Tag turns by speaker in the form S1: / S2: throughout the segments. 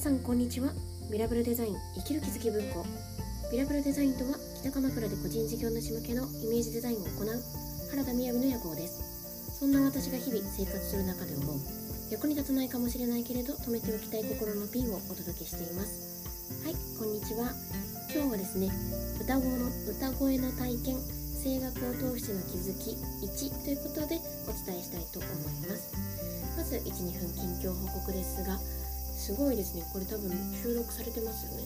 S1: さんこんにちは。ミラブルデザイン生きる気づき文庫。ミラブルデザインとは北鎌倉で個人事業主向けのイメージデザインを行う原田雅の野望です。そんな私が日々生活する中で思う役に立たないかもしれないけれど止めておきたい心のピンをお届けしています。はいこんにちは。今日はですね歌声の歌声の体験声楽を通しての気づき1ということでお伝えしたいと思います。まず12分近況報告ですがすごいですね。これ多分収録されてますよね。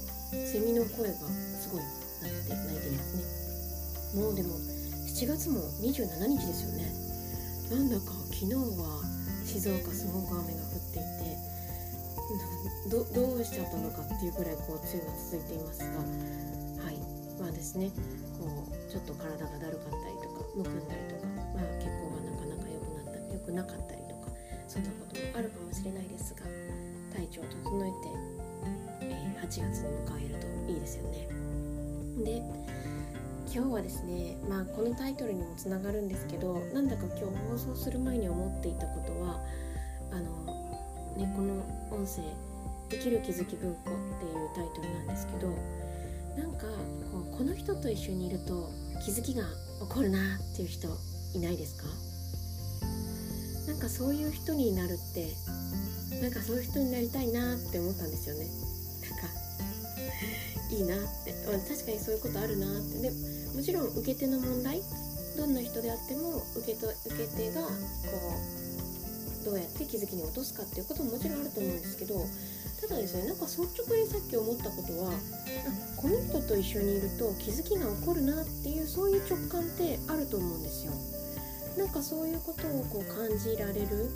S1: セミの声がすごいなって泣いてるやつね。もうでも7月も27日ですよね。なんだか昨日は静岡すごく雨が降っていて どどうしちゃったのかっていうくらいこう梅雨が続いていますがはい。まあですね。こうちょっと体がだるかったりとかむくんだりとか、まあ、血行がなかなか良くなった良くなかったりとかそんなこともあるかもしれないですが体調を整えて、えー、8月に迎えるといいですよね。で今日はですね、まあ、このタイトルにもつながるんですけどなんだか今日放送する前に思っていたことはあの、ね、この音声「生きる気づき文庫」っていうタイトルなんですけどなんかこうこの人と一緒にいると気づきが起こるなっていう人いないですか？なんかそういう人になるってなんかそういう人になりたいなって思ったんですよね。なんかいいなって、まあ、確かにそういうことあるなって。でもちろん受け手の問題どんな人であっても受けと受け手がこうどうやって気づきに落とすかっていうことももちろんあると思うんですけどただですねなんか率直にさっき思ったことはこの人と一緒にいると気づきが起こるなっていうそういう直感ってあると思うんですよ。なんかそういうことをこう感じられる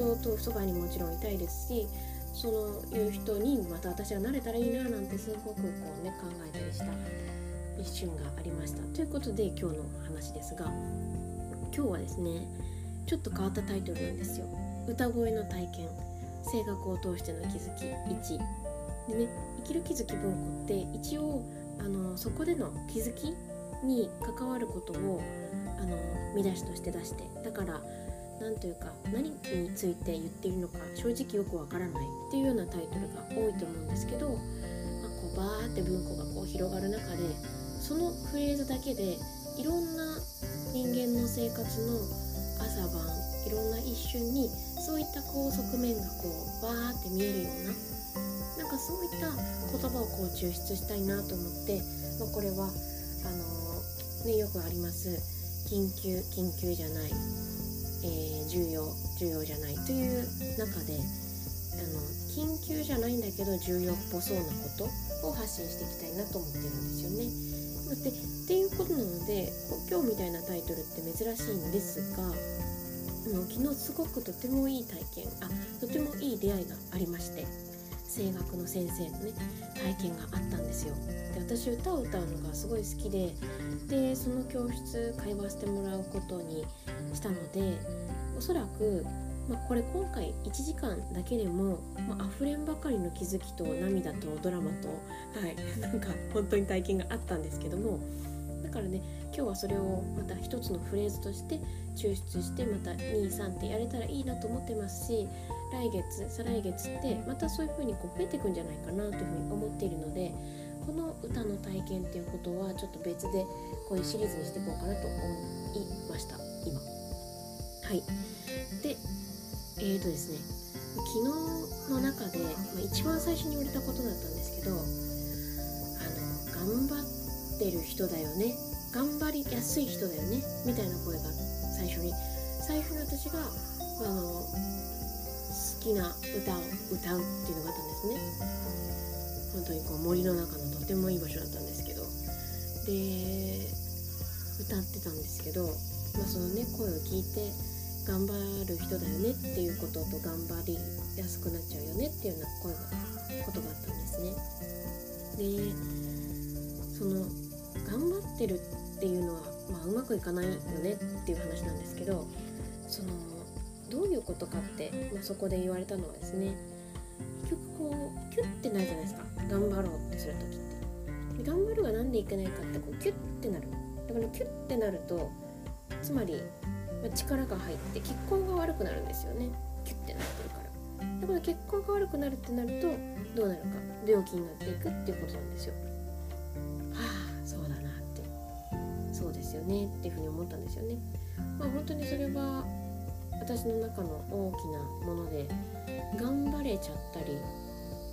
S1: 人とそばにもちろんいたいですしそのいう人にまた私がなれたらいいななんてすごくこうね考えたりした一瞬がありました。ということで今日の話ですが今日はですねちょっと変わったタイトルなんですよ。歌声の体験。声楽を通しての気づき。1でね生きる気づき文庫って一応あのそこでの気づきに関わることをあの見出しとして出して。だから何というか何について言っているのか正直よくわからないっていうようなタイトルが多いと思うんですけど、まあ、こうバーって文庫がこう広がる中でそのフレーズだけでいろんな人間の生活の朝晩いろんな一瞬にそういったこう側面がこうバーって見えるようななんかそういった言葉をこう抽出したいなと思って、まあ、これはあのー、ねよくあります。緊急緊急じゃない。えー、重要重要じゃないという中であの緊急じゃないんだけど重要っぽそうなことを発信していきたいなと思ってるんですよね。でっていうことなので今日みたいなタイトルって珍しいんですが昨日すごくとてもいい体験あとてもいい出会いがありまして声楽の先生のね体験があったんですよ。で私歌を歌うのがすごい好きででその教室通わせてもらうことにしたのでおそらく、まあ、これ今回1時間だけでも、まあ溢れんばかりの気づきと涙とドラマとはい なんか本当に体験があったんですけどもだからね今日はそれをまた一つのフレーズとして抽出してまた23ってやれたらいいなと思ってますし来月再来月ってまたそういう風にこう増えていくんじゃないかなというふうに思っているのでこの歌の体験っていうことはちょっと別でこういうシリーズにしていこうかなと思いました今。はいでえーとですね昨日の中で、まあ、一番最初に言われたことだったんですけどあの頑張ってる人だよね頑張りやすい人だよねみたいな声が最初に最初に私があのきな歌を歌うっていうのがあったんですね本当にこう森の中のとてもいい場所だったんですけどで歌ってたんですけど、まあ、そのね声を聞いて頑張る人だよねっていうことと頑張りやすくなっちゃうよねっていうような声がことがあったんですね。でその頑張ってるっていうのは、まあ、うまくいかないよねっていう話なんですけどそのどういうことかって、まあ、そこで言われたのはですね結局こうキュッてなるじゃないですか。頑張ろうってする時って。頑張るが何でいけないかってこうキュッてなる。だからキュッてなるとつまりま力が入って血行が悪くなるんですよね。キュッてなってるから。だから血行が悪くなるってなるとどうなるか。病気になっていくっていうことなんですよ。はあそうだなって。そうですよねっていうふうに思ったんですよね。まあ本当にそれは私の中の大きなもので頑張れちゃったり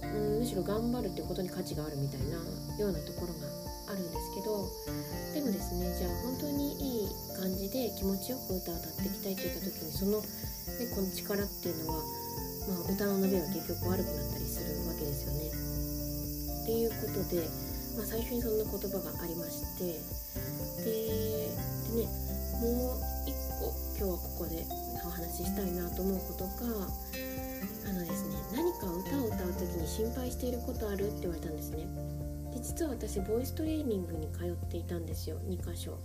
S1: うんむしろ頑張るってことに価値があるみたいなようなところがあるんですけどでもですねじゃあ本当にいい感じで気持ちよく歌を歌っていきたいといった時にその、ね、この力っていうのは、まあ、歌の伸びが結局悪くなったりするわけですよね。っていうことで、まあ、最初にそんな言葉がありましてで話ししたいなと思うことがあのですね何か歌を歌う時に心配していることあるって言われたんですね。で実は私ボイストレーニングに通っていたんですよ2箇所。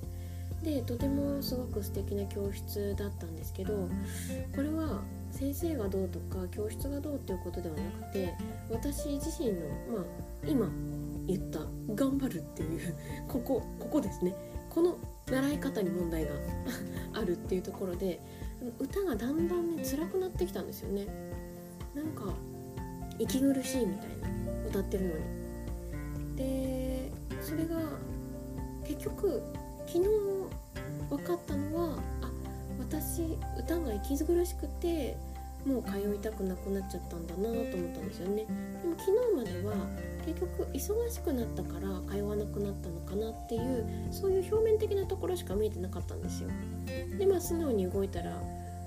S1: でとてもすごく素敵な教室だったんですけどこれは先生がどうとか教室がどうっていうことではなくて私自身のまあ今言った頑張るっていうここここですね。この習い方に問題が あるっていうところで歌がだんだんね辛くなってきたんですよね。なんか息苦しいみたいな歌ってるのに。でそれが結局昨日分かったのはあ私歌が息苦しくてもう通いたくなくなっちゃったんだなと思ったんですよね。でも昨日までは結局忙しくなったから通わなくなったのかなっていうそういう表面的なところしか見えてなかったんですよ。でまあ素直に動いたら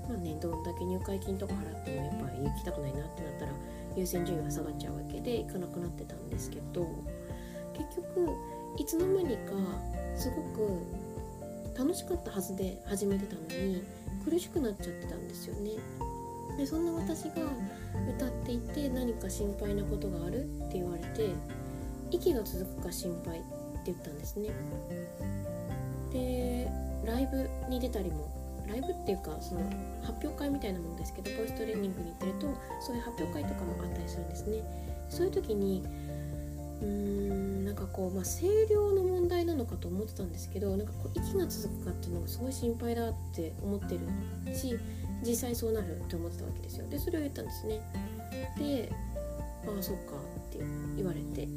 S1: まあねどんだけ入会金とか払ってもやっぱり行きたくないなってなったら優先順位は下がっちゃうわけで行かなくなってたんですけど結局いつの間にかすごく楽しかったはずで始めてたのに苦しくなっちゃってたんですよね。でそんな私が歌っていて何か心配なことがあるって言われて息が続くか心配って言ったんですね。でライブに出たりもライブっていうかその発表会みたいなものですけどボイストレーニングに行ってるとそういう発表会とかもあったりするんですね。そういう時にうーんなんかこう、まあ、声量の問題なのかと思ってたんですけどなんかこう息が続くかっていうのがすごい心配だって思ってるし実際そうなるって思ってたわけですよ。でそれを言ったんですね。でああそっかって言われて。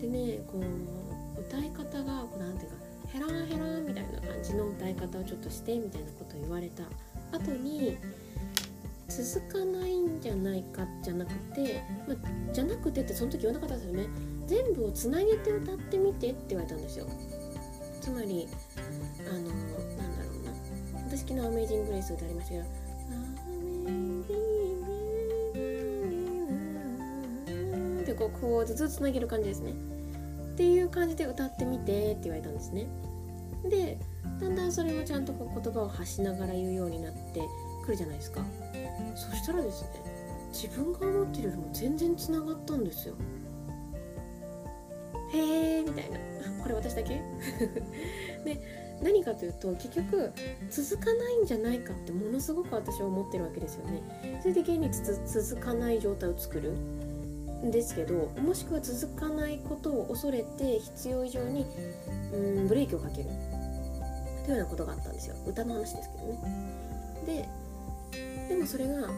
S1: でねこう歌い方がこうなんていうかヘランヘランみたいな感じの歌い方をちょっとしてみたいなことを言われた後に続かないんじゃないかじゃなくて、ま、じゃなくてってその時言わなかったですよね。全部をつなげて歌ってみてって言われたんですよ。つまりあのなんだろうな。私昨日「アメイジング・グレイス」歌いましたけどこうこうずつつなげる感じですねっていう感じで歌ってみてって言われたんですねでだんだんそれもちゃんとこう言葉を発しながら言うようになってくるじゃないですかそしたらですね自分が思ってるよりも全然つながったんですよへえみたいなこれ私だけで何かというと結局続かないんじゃないかってものすごく私は思ってるわけですよねそれで現に続かない状態を作るですけどもしくは続かないことを恐れて必要以上にうんブレーキをかける。というようなことがあったんですよ。歌の話ですけどね。ででもそれが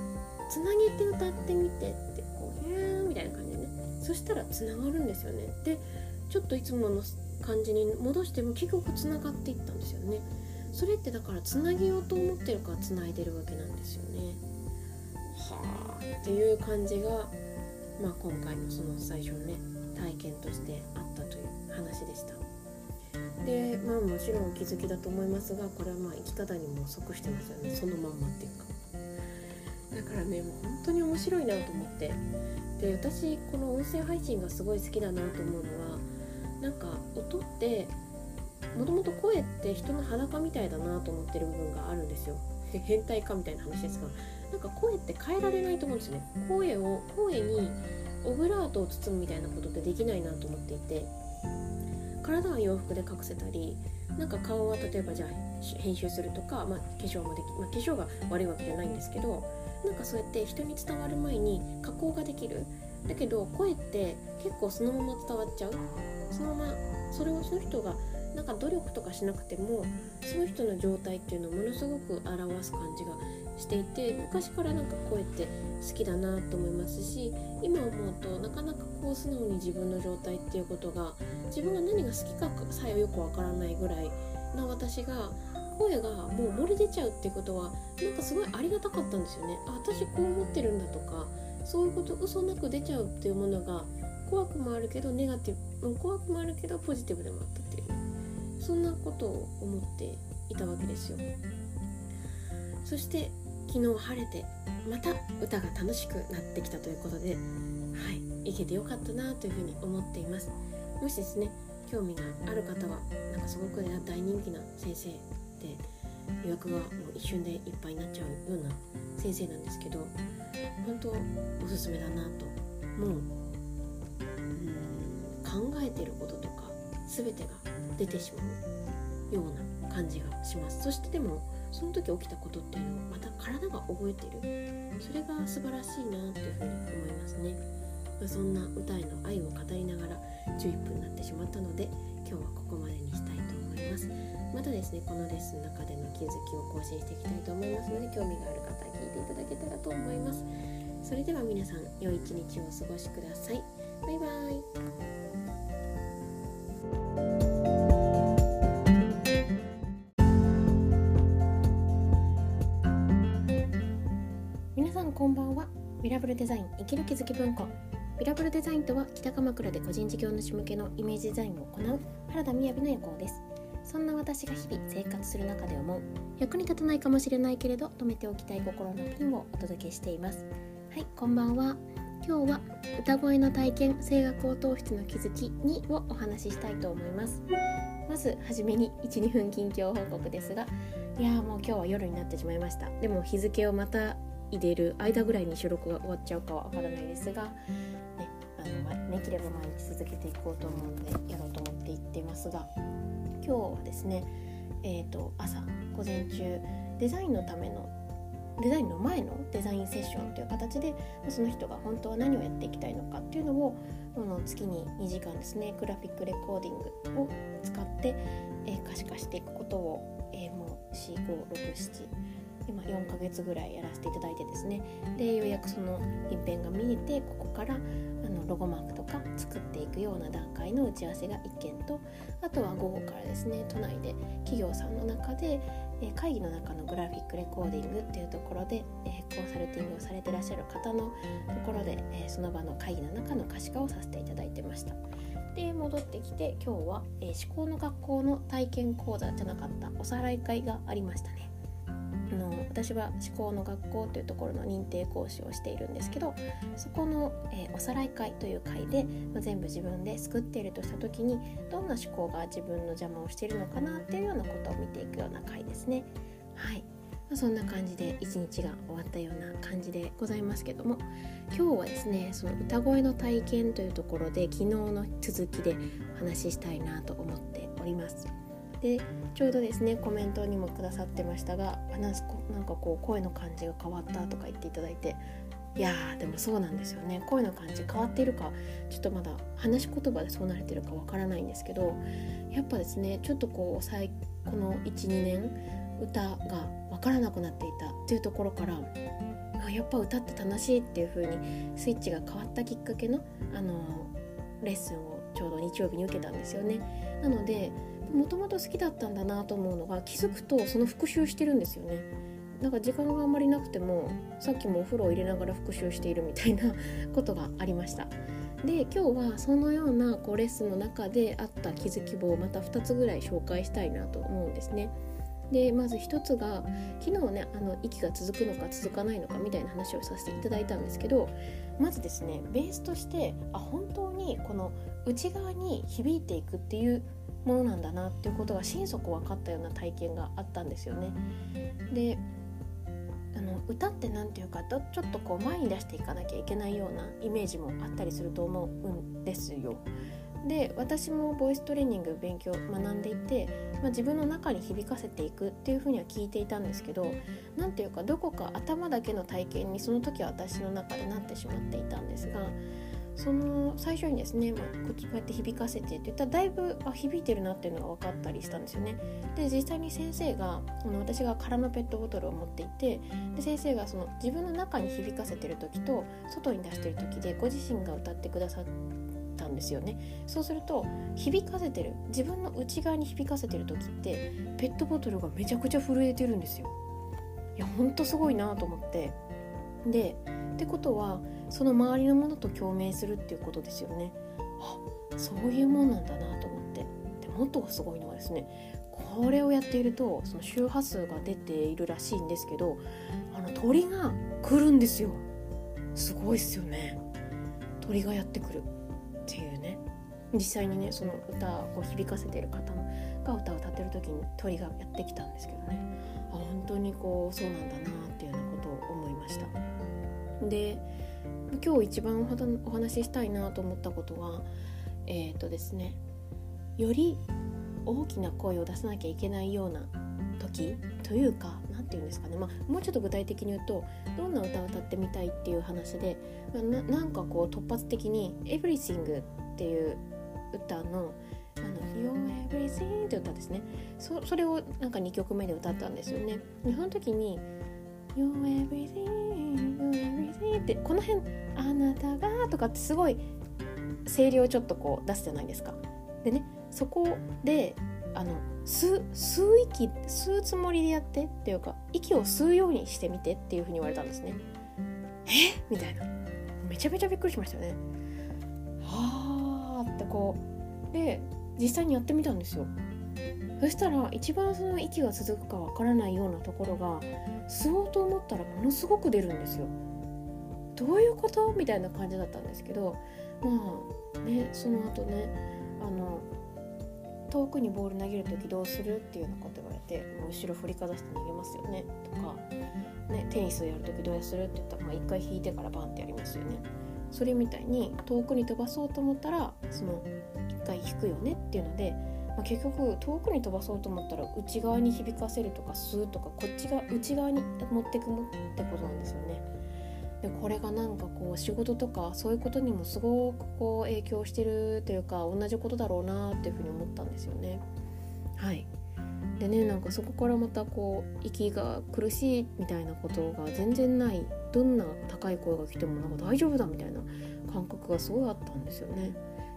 S1: つなげて歌ってみてってこう「へーみたいな感じでね。そしたらつながるんですよね。でちょっといつもの感じに戻しても結局つながっていったんですよね。それってだからつなげようと思ってるからつないでるわけなんですよね。はあっていう感じが、まあ、今回のその最初のね体験としてあったという話でした。でまあもちろんお気づきだと思いますがこれはまあ生き方にも即してますよね。そのまんまっていうか。だからねもう本当に面白いなと思って。で私この音声配信がすごい好きだなと思うのはなんか音ってもともと声って人の裸みたいだなと思ってる部分があるんですよ。変態かみたいな話ですがなんか声って変えられないと思うんですね。声を声にオブラートを包むみたいなことってできないなと思っていて。体は洋服で隠せたりなんか顔は例えばじゃあ編集するとか、まあ、化粧もでき、まあ、化粧が悪いわけじゃないんですけどなんかそうやって人に伝わる前に加工ができる。だけど声って結構そのまま伝わっちゃう。そのままそれをその人がなんか努力とかしなくてもその人の状態っていうのをものすごく表す感じがしていて昔からなんか声って好きだなと思いますし今思うとなかなかこう素直に自分の状態っていうことが自分が何が好きかさえよくわからないぐらいな私が声がもう漏れ出ちゃうっていうことはなんかすごいありがたかったんですよね。あ私こう思ってるんだとかそういうこと嘘なく出ちゃうっていうものが怖くもあるけどネガティブ怖くもあるけどポジティブでもあったっていうそんなことを思っていたわけですよ。そして昨日晴れてまた歌が楽しくなってきたということではい行けてよかったなというふうに思っています。もしですね興味がある方はなんかすごく大人気な先生で予約がもう一瞬でいっぱいになっちゃうような先生なんですけど本当おすすめだなともううん考えてることとか全てが出てしまうような感じがします。そしてでもその時起きたことっていうのをまた体が覚えてる。それが素晴らしいなというふうに思いますね、まあ、そんな歌への愛を語りながら11分になってしまったので今日はここまでにしたいと思います。またですねこのレッスンの中での気づきを更新していきたいと思いますので興味がある方は聞いていただけたらと思います。それでは皆さん良い一日をお過ごしください。バイバーイ。ミラブルデザイン生きる気づき文庫。ミラブルデザインとは北鎌倉で個人事業主向けのイメージデザインを行う原田雅の夜行です。そんな私が日々生活する中で思う。役に立たないかもしれないけれど止めておきたい心のピンをお届けしています。はいこんばんは。今日は歌声の体験声楽を通しての気づきにをお話ししたいと思います。まずはじめに12分近況報告ですが。いやーもう今日は夜になってしまいました。でも日付をまた入れる間ぐらいに収録が終わっちゃうかはわからないですが、ね、あのできれば毎日続けていこうと思うのでやろうと思って言ってますが今日はですね、えーと、朝午前中デザインのためのデザインの前のデザインセッションという形でその人が本当は何をやっていきたいのかっていうのをの月に2時間ですねグラフィックレコーディングを使って、え、可視化していくことを、えー、もう4567今4ヶ月ぐらいやらせていただいてですねでようやくその一辺が見えてここからあのロゴマークとか作っていくような段階の打ち合わせが1件とあとは午後からですね都内で企業さんの中で、え会議の中のグラフィックレコーディングっていうところで、えコンサルティングをされてらっしゃる方のところで、えその場の会議の中の可視化をさせていただいてました。で戻ってきて今日は、えー、思考の学校の体験講座じゃなかったおさらい会がありましたね。私は思考の学校というところの認定講師をしているんですけどそこの、えー、おさらい会という会で、まあ、全部自分で作っているとした時にどんな思考が自分の邪魔をしているのかなっていうようなことを見ていくような会ですね。はい、ま、そんな感じで一日が終わったような感じでございますけども今日はですねその歌声の体験というところで昨日の続きでお話ししたいなと思っております。でちょうどですねコメントにもくださってましたがなんかこう声の感じが変わったとか言っていただいていやーでもそうなんですよね声の感じ変わっているかちょっとまだ話し言葉でそうなれてるかわからないんですけどやっぱですねちょっとこう最この12年歌が分からなくなっていたっていうところからやっぱ歌って楽しいっていう風にスイッチが変わったきっかけのあのレッスンをちょうど日曜日に受けたんですよね。なのでもともと好きだったんだなと思うのが気づくとその復習してるんですよね。なんか時間があんまりなくてもさっきもお風呂を入れながら復習しているみたいな ことがありました。で今日はそのようなこうレッスンの中であった気づきをまた2つぐらい紹介したいなと思うんですね。でまず1つが昨日ねあの息が続くのか続かないのかみたいな話をさせていただいたんですけどまずですねベースとしてあ本当にこの内側に響いていくっていうものなんだなっていうことが心底分かったような体験があったんですよね。であの歌って何て言うかとちょっとこう前に出していかなきゃいけないようなイメージもあったりすると思うんですよ。で私もボイストレーニング勉強学んでいて、まあ、自分の中に響かせていくっていうふうには聞いていたんですけど何ていうかどこか頭だけの体験にその時は私の中でなってしまっていたんですがその最初にですね、ま、こうやって響かせてって言ったらだいぶあ響いてるなっていうのが分かったりしたんですよね。で実際に先生があの私が空のペットボトルを持っていてで先生がその自分の中に響かせてる時と外に出してる時でご自身が歌ってくださったんですよね。そうすると響かせてる自分の内側に響かせてる時ってペットボトルがめちゃくちゃ震えてるんですよ。いやほんとすごいなと思って。でってことはその周りのものと共鳴するっていうことですよね。あそういうもんなんだなと思って。でもっとすごいのはですねこれをやっているとその周波数が出ているらしいんですけどあの鳥が来るんですよ。すごいっすよね。鳥がやってくるっていうね。実際にねその歌を響かせている方が歌を歌ってる時に鳥がやってきたんですけどね。あ本当にこうそうなんだなっていうようなことを思いました。で今日一番お話ししたいなと思ったことはえっ、ー、とですねより大きな声を出さなきゃいけないような時というか何て言うんですかね、まあ、もうちょっと具体的に言うとどんな歌を歌ってみたいっていう話で、ま、ななんかこう突発的に「Everything」っていう歌の「あの You're Everything」って歌ですねそれをなんか2曲目で歌ったんですよね。その時に「You're Everything」「」ってこの辺「あなたが」とかってすごい声量をちょっとこう出すじゃないですか。でねそこであの吸吸う息吸うつもりでやってっていうか息を吸うようにしてみてっていうふうに言われたんですね。えみたいなめちゃめちゃびっくりしましたよね。はあってこうで実際にやってみたんですよ。そしたら一番その息が続くかわからないようなところが吸おうと思ったらものすごく出るんですよ。どういうこと？みたいな感じだったんですけどまあねその後ねあの遠くにボール投げる時どうする？っていうようなこと言われてもう後ろ振りかざして投げますよね？とか、ね、テニスをやる時どうする？って言ったら、まあ、1回引いてからバンってやりますよね。それみたいに遠くに飛ばそうと思ったらその1回引くよね？っていうので、まあ、結局遠くに飛ばそうと思ったら内側に響かせるとか吸うとかこっちが内側に持ってくもってことなんですよね。でこれがなんかこう仕事とかそういうことにもすごくこう影響してるというか同じことだろうなっていうふうに思ったんですよね。はいでねなんかそこからまたこう息が苦しいみたいなことが全然ないどんな高い声が来てもなんか大丈夫だみたいな感覚がすごいあったんですよね。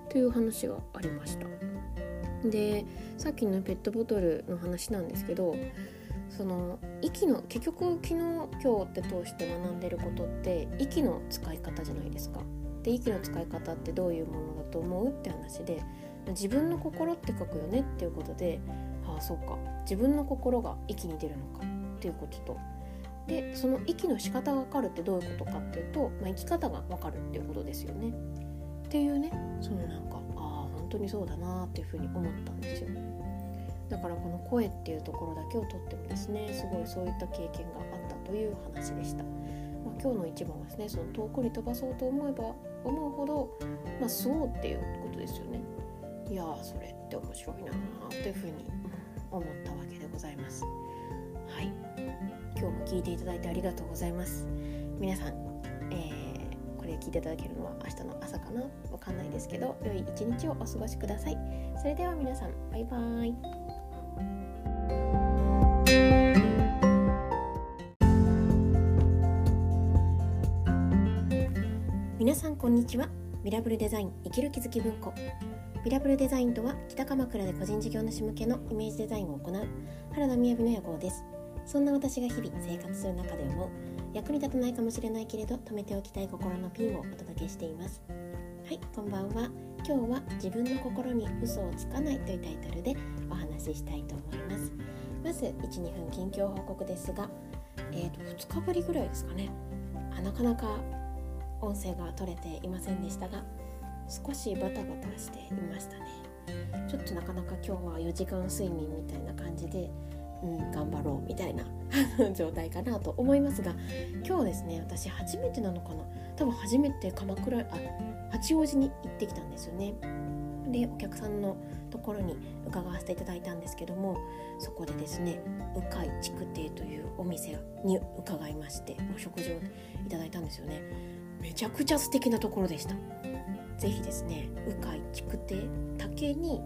S1: という話がありました。でさっきのペットボトルの話なんですけどその息の結局昨日今日って通して学んでることって息の使い方じゃないですか。で息の使い方ってどういうものだと思うって話で自分の心って書くよねっていうことでああそうか自分の心が息に出るのかっていうこととでその息の仕方が分かるってどういうことかっていうと、まあ、生き方が分かるっていうことですよね。っていうねそのなんか当にそうだなっていうふうに思ったんですよ。だからこの声っていうところだけをとってもですねすごいそういった経験があったという話でした。まあ、今日の一番はですねその遠くに飛ばそうと思えば思うほど、まあ、そうっていうことですよね。いやそれって面白いなーというふうに思ったわけでございます。はい今日も聞いていただいてありがとうございます。皆さん、ー、聞いていただけるのは明日の朝かな？わかんないですけど良い一日をお過ごしください。それでは皆さんバイバーイ。皆さんこんにちはミラブルデザイン生きる気づき文庫ミラブルデザインとは北鎌倉で個人事業主向けのイメージデザインを行う原田雅の野望ですそんな私が日々生活する中で思う役に立たないかもしれないけれど止めておきたい心のピンをお届けしています。はいこんばんは。今日は自分の心に嘘をつかないというタイトルでお話ししたいと思います。まず12分近況報告ですがえーと2日ぶりぐらいですかね。あなかなか音声が取れていませんでしたが少しバタバタしていましたね。ちょっとなかなか今日は4時間睡眠みたいな感じで、うん、頑張ろうみたいな 状態かなと思いますが今日ですね私初めてなのかな。多分初めて鎌倉あ八王子に行ってきたんですよね。でお客さんのところに伺わせていただいたんですけどもそこでですね鵜飼築亭というお店に伺いましてお食事をいただいたんですよね。めちゃくちゃ素敵なところでした。是非ですね「鵜飼築堤」竹に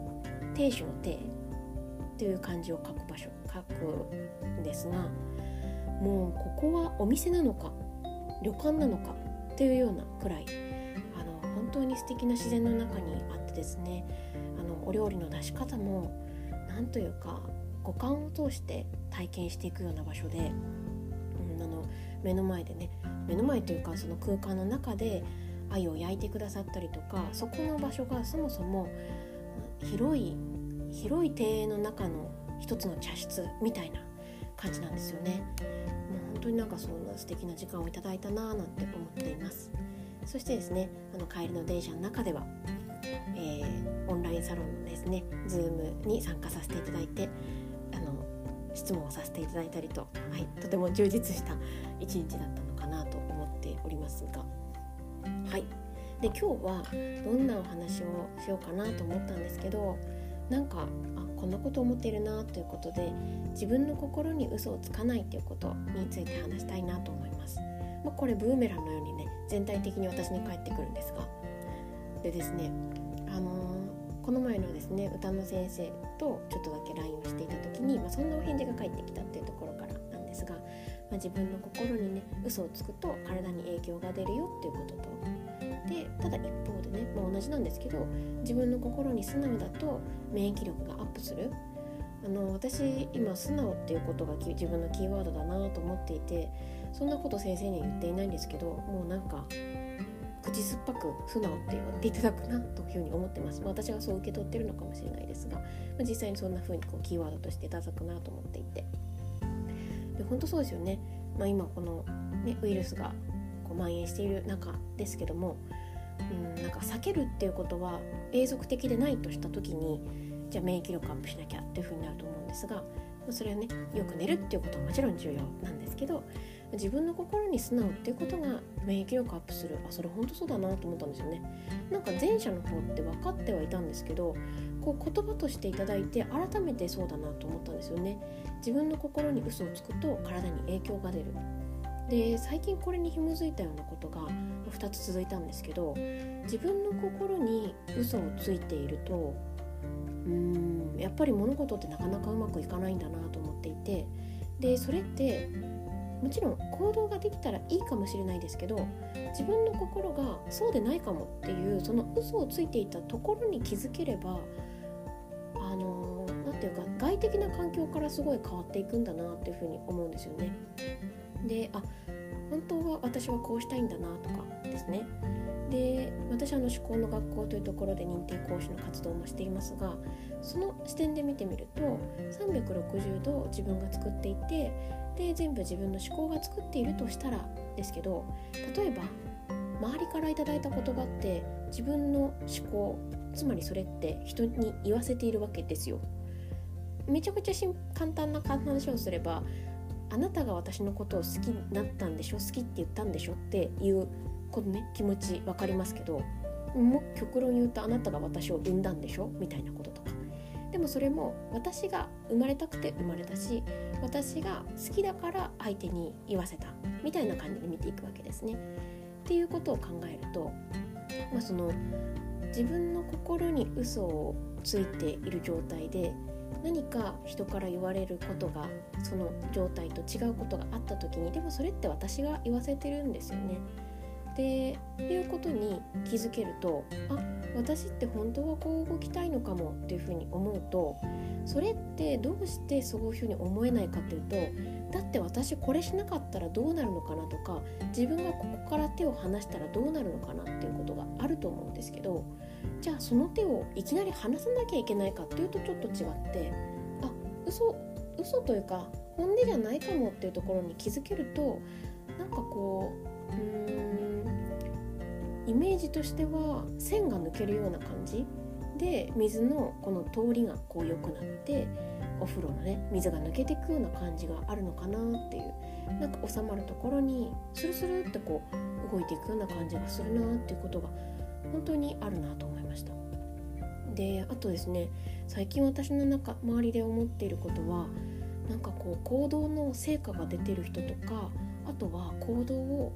S1: 亭主の亭という漢字を書く場所書くんですがもうここはお店なのか旅館なのかっていうようなくらいあの本当に素敵な自然の中にあってですねあのお料理の出し方も何というか五感を通して体験していくような場所で、うん、あの目の前でね目の前というかその空間の中で鮎を焼いてくださったりとかそこの場所がそもそも広い広い庭園の中の一つの茶室みたいな感じなんですよね。もう本当になんかそんな素敵な時間をいただいたなぁなんて思っています。そしてですねあの帰りの電車の中では、えー、オンラインサロンのですね Zoom に参加させていただいてあの質問をさせていただいたりと、はい、とても充実した一日だったのかなと思っておりますがはいで今日はどんなお話をしようかなと思ったんですけどなんかあこんなこと思ってるなということで自分の心に嘘をつかないということについて話したいなと思います。まあ、これブーメランのようにね全体的に私に返ってくるんですがでですねあのー、この前のですね歌の先生とちょっとだけ LINE をしていた時に、まあ、そんなお返事が返ってきたっていうところからなんですが、まあ、自分の心にね嘘をつくと体に影響が出るよっていうこととでただ一ね、まあ、同じなんですけど自分の心に素直だと免疫力がアップする。あの私今素直っていうことが自分のキーワードだなと思っていてそんなこと先生に言っていないんですけどもうなんか口酸っぱく素直って言っていただくなというふうに思ってます、まあ、私がそう受け取ってるのかもしれないですが、まあ、実際にそんな風にこうキーワードとしていただくなと思っていてで本当そうですよね、まあ、今この、ね、ウイルスがこう蔓延している中ですけどもうんなんか避けるっていうことは永続的でないとした時にじゃあ免疫力アップしなきゃっていうふうになると思うんですがそれはねよく寝るっていうことはもちろん重要なんですけど自分の心に素直っていうことが免疫力アップするあそれ本当そうだなと思ったんですよね。なんか前者の方って分かってはいたんですけどこう言葉としていただいて改めてそうだなと思ったんですよね。自分の心に嘘をつくと体に影響が出る。で最近これに紐づいたようなことが2つ続いたんですけど自分の心に嘘をついているとうーんやっぱり物事ってなかなかうまくいかないんだなと思っていてでそれってもちろん行動ができたらいいかもしれないですけど自分の心がそうでないかもっていうその嘘をついていたところに気づければあの何て言うか外的な環境からすごい変わっていくんだなっていうふうに思うんですよね。であ本当は私はこうしたいんだなとかですねで私はあの思考の学校というところで認定講師の活動もしていますがその視点で見てみると360度自分が作っていてで全部自分の思考が作っているとしたらですけど例えば周りから頂いた言葉って自分の思考つまりそれって人に言わせているわけですよ。めちゃくちゃ簡単な話をすればあなたが私のことを好きになったんでしょ？好きって言ったんでしょ？っていうこのね気持ち分かりますけどもう極論言うとあなたが私を産んだんでしょ？みたいなこととか。でもそれも私が生まれたくて生まれたし私が好きだから相手に言わせたみたいな感じで見ていくわけですね。っていうことを考えると、まあ、その自分の心に嘘をついている状態で何か人から言われることがその状態と違うことがあった時にでもそれって私が言わせてるんですよね。でいうことに気づけるとあ私って本当はこう動きたいのかもっていうふうに思うとそれってどうしてそういうふうに思えないかっていうとだって私これしなかったらどうなるのかなとか自分がここから手を離したらどうなるのかなっていうことがあると思うんですけどじゃあその手をいきなり離さなきゃいけないかっていうとちょっと違ってあ嘘嘘というか本音じゃないかもっていうところに気づけるとなんかこううーんイメージとしては線が抜けるような感じで水のこの通りがこう良くなってお風呂のね水が抜けていくような感じがあるのかなっていうなんか収まるところにスルスルってこう動いていくような感じがするなっていうことが本当にあるなと思いましたであとですね最近私の中周りで思っていることはなんかこう行動の成果が出てる人とかあとは行動を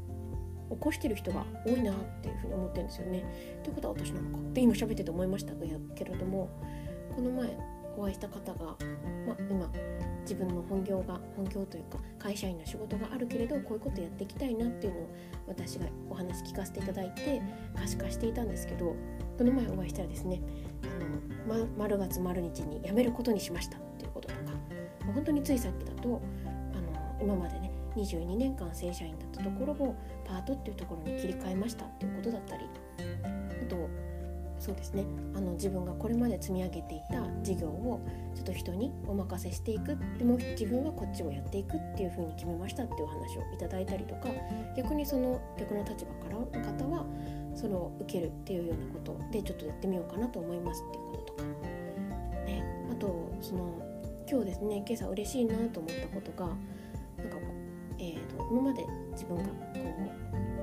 S1: 起こしてる人が多いなっていうふうに思ってるんですよね。ということは私なのかって今喋ってて思いましたけれどもこの前お会いした方が、ま、今自分の本業が本業というか会社員の仕事があるけれどこういうことやっていきたいなっていうのを私がお話聞かせていただいて可視化していたんですけどこの前お会いしたらですねあの、ま、丸月丸日に辞めることにしましたっていうこととか本当についさっきだとあの今までね22年間正社員だったところをパートっていうところに切り替えましたっていうことだったりそうですね。あの自分がこれまで積み上げていた事業をちょっと人にお任せしていく。でも自分はこっちをやっていくっていうふうに決めましたっていうお話をいただいたりとか逆にその逆の立場からの方はそれを受けるっていうようなことでちょっとやってみようかなと思いますっていうこととか、ね、あとその今日ですね今朝嬉しいなと思ったことがなんか、えーと、今まで自分がこ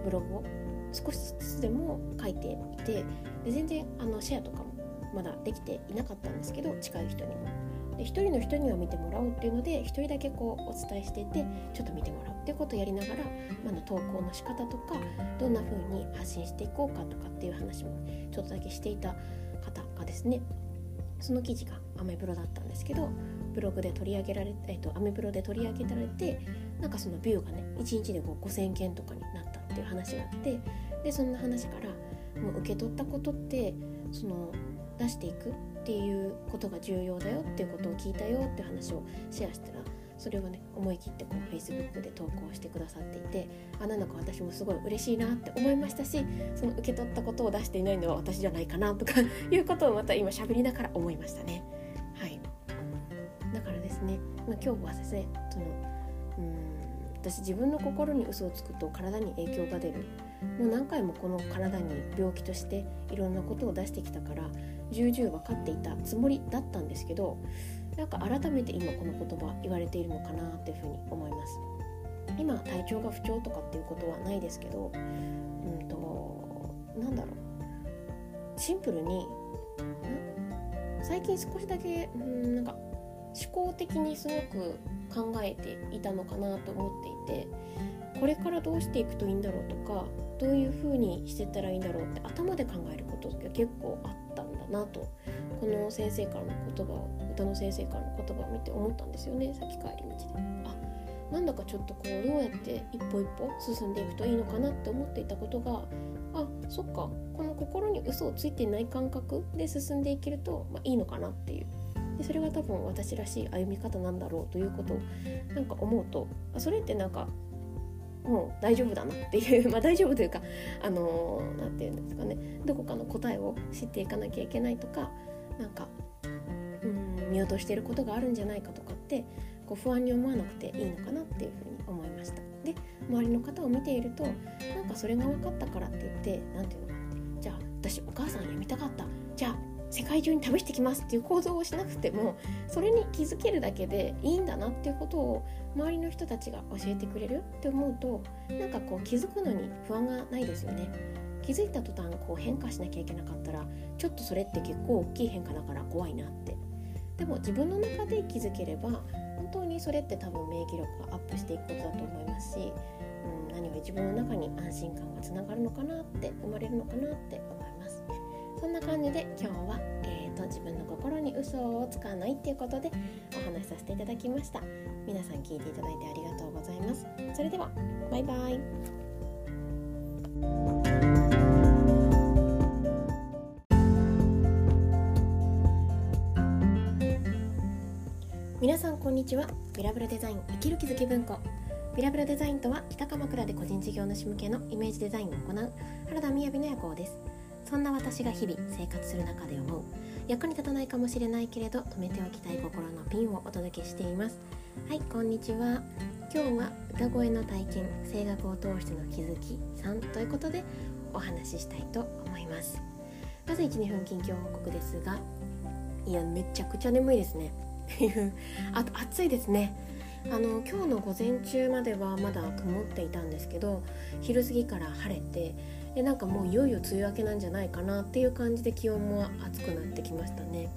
S1: うブログを少しずつでも書いていてで全然あのシェアとかもまだできていなかったんですけど近い人にも。で1人の人には見てもらおうっていうので1人だけこうお伝えしていてちょっと見てもらうっていうことをやりながら、まあ、投稿の仕方とかどんな風に発信していこうかとかっていう話もちょっとだけしていた方がですねその記事がアメブロだったんですけどブログで取り上げられえっとアメブロで取り上げられてなんかそのビューがね1日でこう5000件とかになったっていう話があってでそんな話からもう受け取ったことってその出していくっていうことが重要だよっていうことを聞いたよって話をシェアしたらそれをね思い切ってこう Facebook で投稿してくださっていてあなんだか私もすごい嬉しいなって思いましたしその受け取ったことを出していないのは私じゃないかなとか いうことをまた今喋りながら思いましたね。はいだからですね、まあ、今日はですねその私自分の心に嘘をつくと体に影響が出る。もう何回もこの体に病気としていろんなことを出してきたから重々分かっていたつもりだったんですけどなんか改めて今この言葉言われているのかなっていうふうに思います。今体調が不調とかっていうことはないですけどうんとなんだろう。シンプルに最近少しだけうんなんか思考的にすごく考えていたのかなと思っていてこれからどうしていくといいんだろうとかどういう風にしてたらいいんだろうって頭で考えることが結構あったんだなとこの先生からの言葉を歌の先生からの言葉を見て思ったんですよねさっき帰り道で。あなんだかちょっとこうどうやって一歩一歩進んでいくといいのかなって思っていたことがあそっかこの心に嘘をついていない感覚で進んでいけると、まあ、いいのかなっていうでそれが多分私らしい歩み方なんだろうということをなんか思うとそれってなんかもう大丈夫だなっていう まあ大丈夫というかあの何、ー、て言うんですかねどこかの答えを知っていかなきゃいけないとかなんかうん見落としてることがあるんじゃないかとかってこう不安に思わなくていいのかなっていうふうに思いました。で周りの方を見ているとなんかそれが分かったからって言って何て言うのかなじゃあ私お母さん辞めたかった。じゃあ世界中に試してきますっていう行動をしなくてもそれに気づけるだけでいいんだなっていうことを周りの人たちが教えてくれるって思うとなんかこう気づくのに不安がないですよね。気づいた途端こう変化しなきゃいけなかったらちょっとそれって結構大きい変化だから怖いなってでも自分の中で気づければ本当にそれって多分免疫力がアップしていくことだと思いますし、うん、何より自分の中に安心感がつながるのかなって生まれるのかなって思います。そんな感じで今日は、えーと、自分の心に嘘をつかないっていうことでお話しさせていただきました。皆さん聞いていただいてありがとうございます。それではバイバイ。皆さんこんにちは。ビラブラデザイン生きる気づき文庫。ビラブラデザインとは北鎌倉で個人事業主向けのイメージデザインを行う原田雅の夜行です。そんな私が日々生活する中で思う。役に立たないかもしれないけれど止めておきたい心のピンをお届けしています。はいこんにちは。今日は歌声の体験声楽を通しての気づき3ということでお話ししたいと思います。まず12分近況報告ですがいやめちゃくちゃ眠いですね。っていうあと暑いですね。あの今日の午前中まではまだ曇っていたんですけど昼過ぎから晴れてでなんかもういよいよ梅雨明けなんじゃないかなっていう感じで気温も暑くなってきましたね。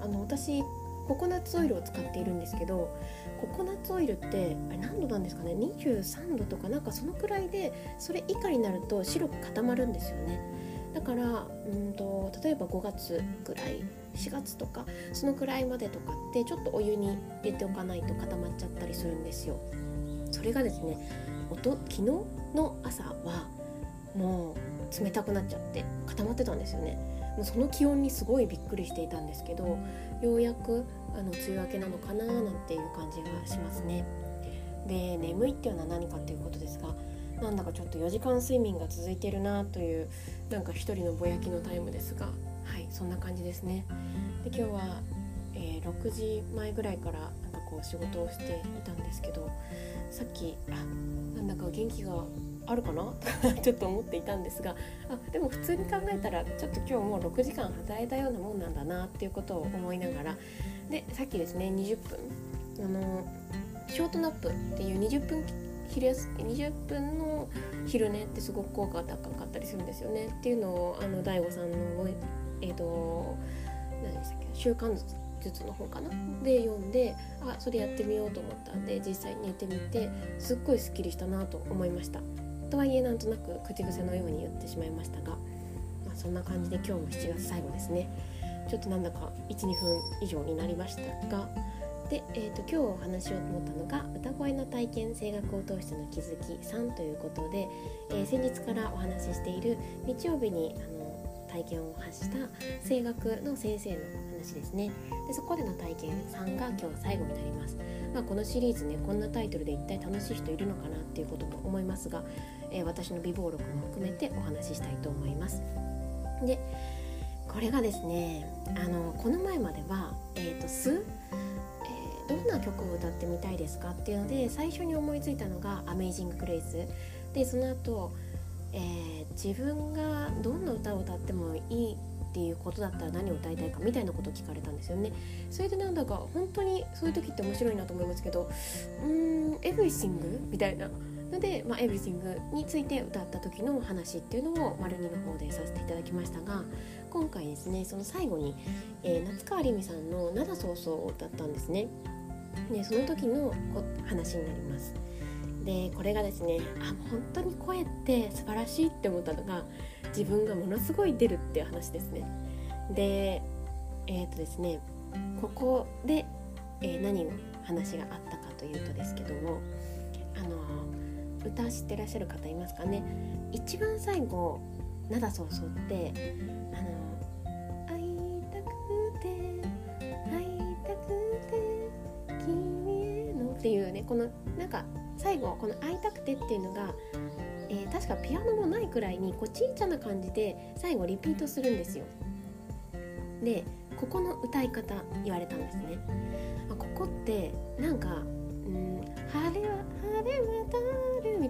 S1: あの私ココナッツオイルを使っているんですけどココナッツオイルってあれ何度なんですかね？23度とかなんかそのくらいでそれ以下になると白く固まるんですよね。だからうんと例えば5月ぐらい4月とかそのくらいまでとかってちょっとお湯に入れておかないと固まっちゃったりするんですよ。それがですねおと昨日の朝はもう冷たくなっちゃって固まってたんですよね。もうその気温にすごいびっくりしていたんですけどようやくあの梅雨明けなのかななんていう感じがしますね。で眠いっていうのは何かっていうことですがなんだかちょっと4時間睡眠が続いてるなというなんか一人のぼやきのタイムですがはいそんな感じですね。で今日は、えー、6時前ぐらいからなんかこう仕事をしていたんですけどさっきあなんだか元気があるかな？ちょっと思っていたんですがあでも普通に考えたらちょっと今日もう6時間働いたようなもんなんだなっていうことを思いながらでさっきですね20分あのショートナップっていう20分昼休20分の昼寝ってすごく効果が高かったりするんですよね。っていうのをあの DAIGO さんのえっ、ー、と何でしたっけ？習慣術の本かな？で読んであそれやってみようと思ったんで実際に寝てみてすっごいすっきりしたなと思いました。とはいえなんとなく口癖のように言ってしまいましたが、まあ、そんな感じで今日も7月最後ですね。ちょっとなんだか12分以上になりましたがで、えーと、今日お話しようと思ったのが歌声の体験声楽を通しての気づき3ということで、えー、先日からお話ししている日曜日にあの体験を発した声楽の先生の話ですね。でそこでの体験3が今日最後になります、まあ、このシリーズねこんなタイトルで一体楽しい人いるのかなっていうことも思いますが、えー、私の備忘録も含めてお話ししたいと思います。でこれがですねあのこの前までは「えーと、す」えー、どんな曲を歌ってみたいですかっていうので最初に思いついたのが「アメイジング・グレイス」でその後、えー、自分がどんな歌を歌ってもいいっていうことだったら何を歌いたいかみたいなことを聞かれたんですよね。それでなんだか本当にそういう時って面白いなと思いますけどうーんエブリシングみたいな。ので、まあ、エブリシングについて歌った時の話っていうのを丸2の方でさせていただきましたが今回ですねその最後に、えー、夏川りみさんの「灘そうそう」を歌ったんですね。でその時の話になります。でこれがですねあ本当に声って素晴らしいって思ったのが自分がものすごい出るっていう話ですね。でえっ、ー、とですねここで、えー、何の話があったかというとですけどもあの歌知ってらっしゃる方いますかね一番最後「灘そうそう」ってあの「会いたくて会いたくて君への」っていうねこのなんか最後この「会いたくて」っていうのが、えー、確かピアノもないくらいにこうちいちゃな感じで最後リピートするんですよ。でここの歌い方言われたんですね。ここってなんか「うん晴れは晴れ渡る」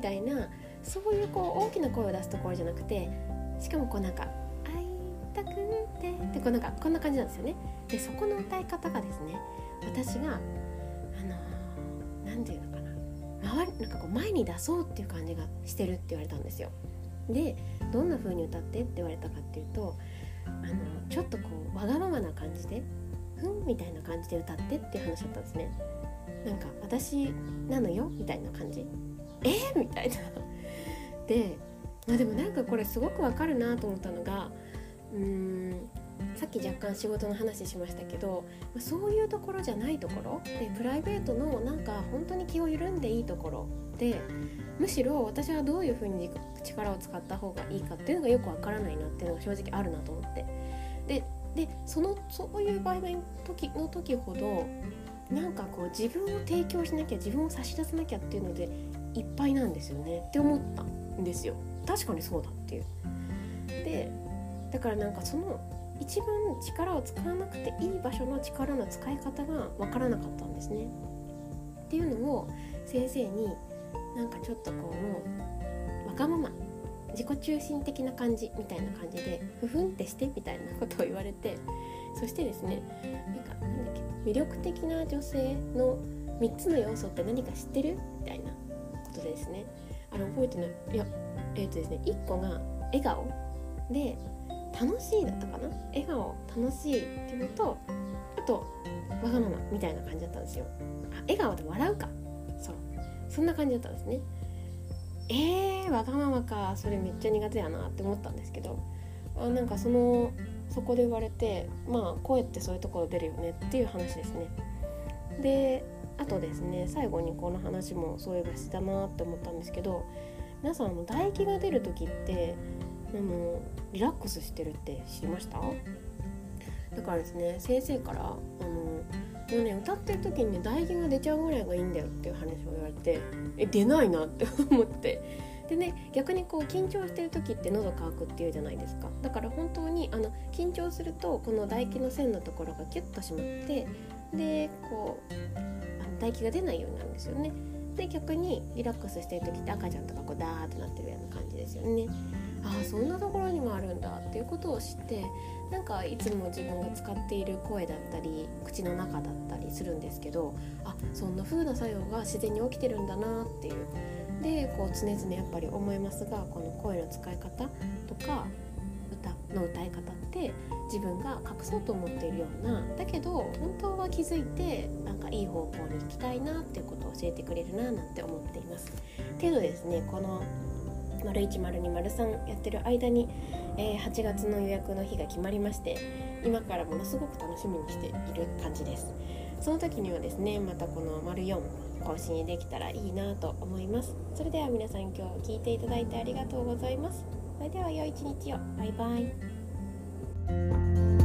S1: みたいなそういうこう大きな声を出すところじゃなくてしかもこうなんか「会いたくて」ってこうなんかこんな感じなんですよね。でそこの歌い方がですね私があの何て言うのかな周りなんかこう前に出そうっていう感じがしてるって言われたんですよ。でどんな風に歌ってって言われたかっていうとあのちょっとこうわがままな感じで「ふん」みたいな感じで歌ってっていう話だったんですね。なんか私なのよみたいな感じえ？ー、みたいな。でまあでもなんかこれすごくわかるなと思ったのがうーんさっき若干仕事の話しましたけどそういうところじゃないところ？でプライベートのなんか本当に気を緩んでいいところ？でむしろ私はどういうふうに力を使った方がいいかっていうのがよくわからないなっていうのが正直あるなと思って。ででそのそういう場合の時の時ほどなんかこう自分を提供しなきゃ自分を差し出さなきゃっていうのでいっぱいなんですよね。って思ったんですよ。確かにそうだっていう。でだからなんかその一番力を使わなくていい場所の力の使い方が分からなかったんですね。っていうのを先生になんかちょっとこうもうわがまま自己中心的な感じみたいな感じでふふんってしてみたいなことを言われてそしてですねなんかなんだっけ魅力的な女性の3つの要素って何か知ってる？みたいな。ことですね。あれ覚えてない。いやえっ、ー、とですね1個が笑顔。で楽しいだったかな。笑顔楽しいっていうのとっとわがままみたいな感じだったんですよ。あ笑顔で笑うか。そう。そんな感じだったんですね。えー、わがままか。それめっちゃ苦手やなって思ったんですけど。あなんかそのそこで言われてまあ声ってそういうところ出るよねっていう話ですね。であとですね最後にこの話もそういえばしてたなって思ったんですけど皆さんあの唾液が出る時ってあのリラックスしてるって知りました？だからですね先生からあのもうね歌ってる時にね唾液が出ちゃうぐらいがいいんだよっていう話を言われてえ出ないなって 思って。でね逆にこう緊張してる時って喉乾くっていうじゃないですか。だから本当にあの緊張するとこの唾液の線のところがキュッと締まってでこう唾液が出ないようになるんですよね。で逆にリラックスしてる時って赤ちゃんとかこうダーッとなってるような感じですよね。ああそんなところにもあるんだっていうことを知ってなんかいつも自分が使っている声だったり口の中だったりするんですけどあそんな風な作用が自然に起きてるんだなっていう。でこう常々やっぱり思いますがこの声の使い方とか歌の歌い方って自分が隠そうと思っているような。だけど本当は気づいてなんかいい方向に行きたいなっていうことを教えてくれるななんて思っています。けどですねこの丸1丸2丸3やってる間に、えー、8月の予約の日が決まりまして今からものすごく楽しみにしている感じです。その時にはですねまたこの丸4更新できたらいいなと思います。それでは皆さん今日聞いていただいてありがとうございます。それでは良い一日を。バイバイ。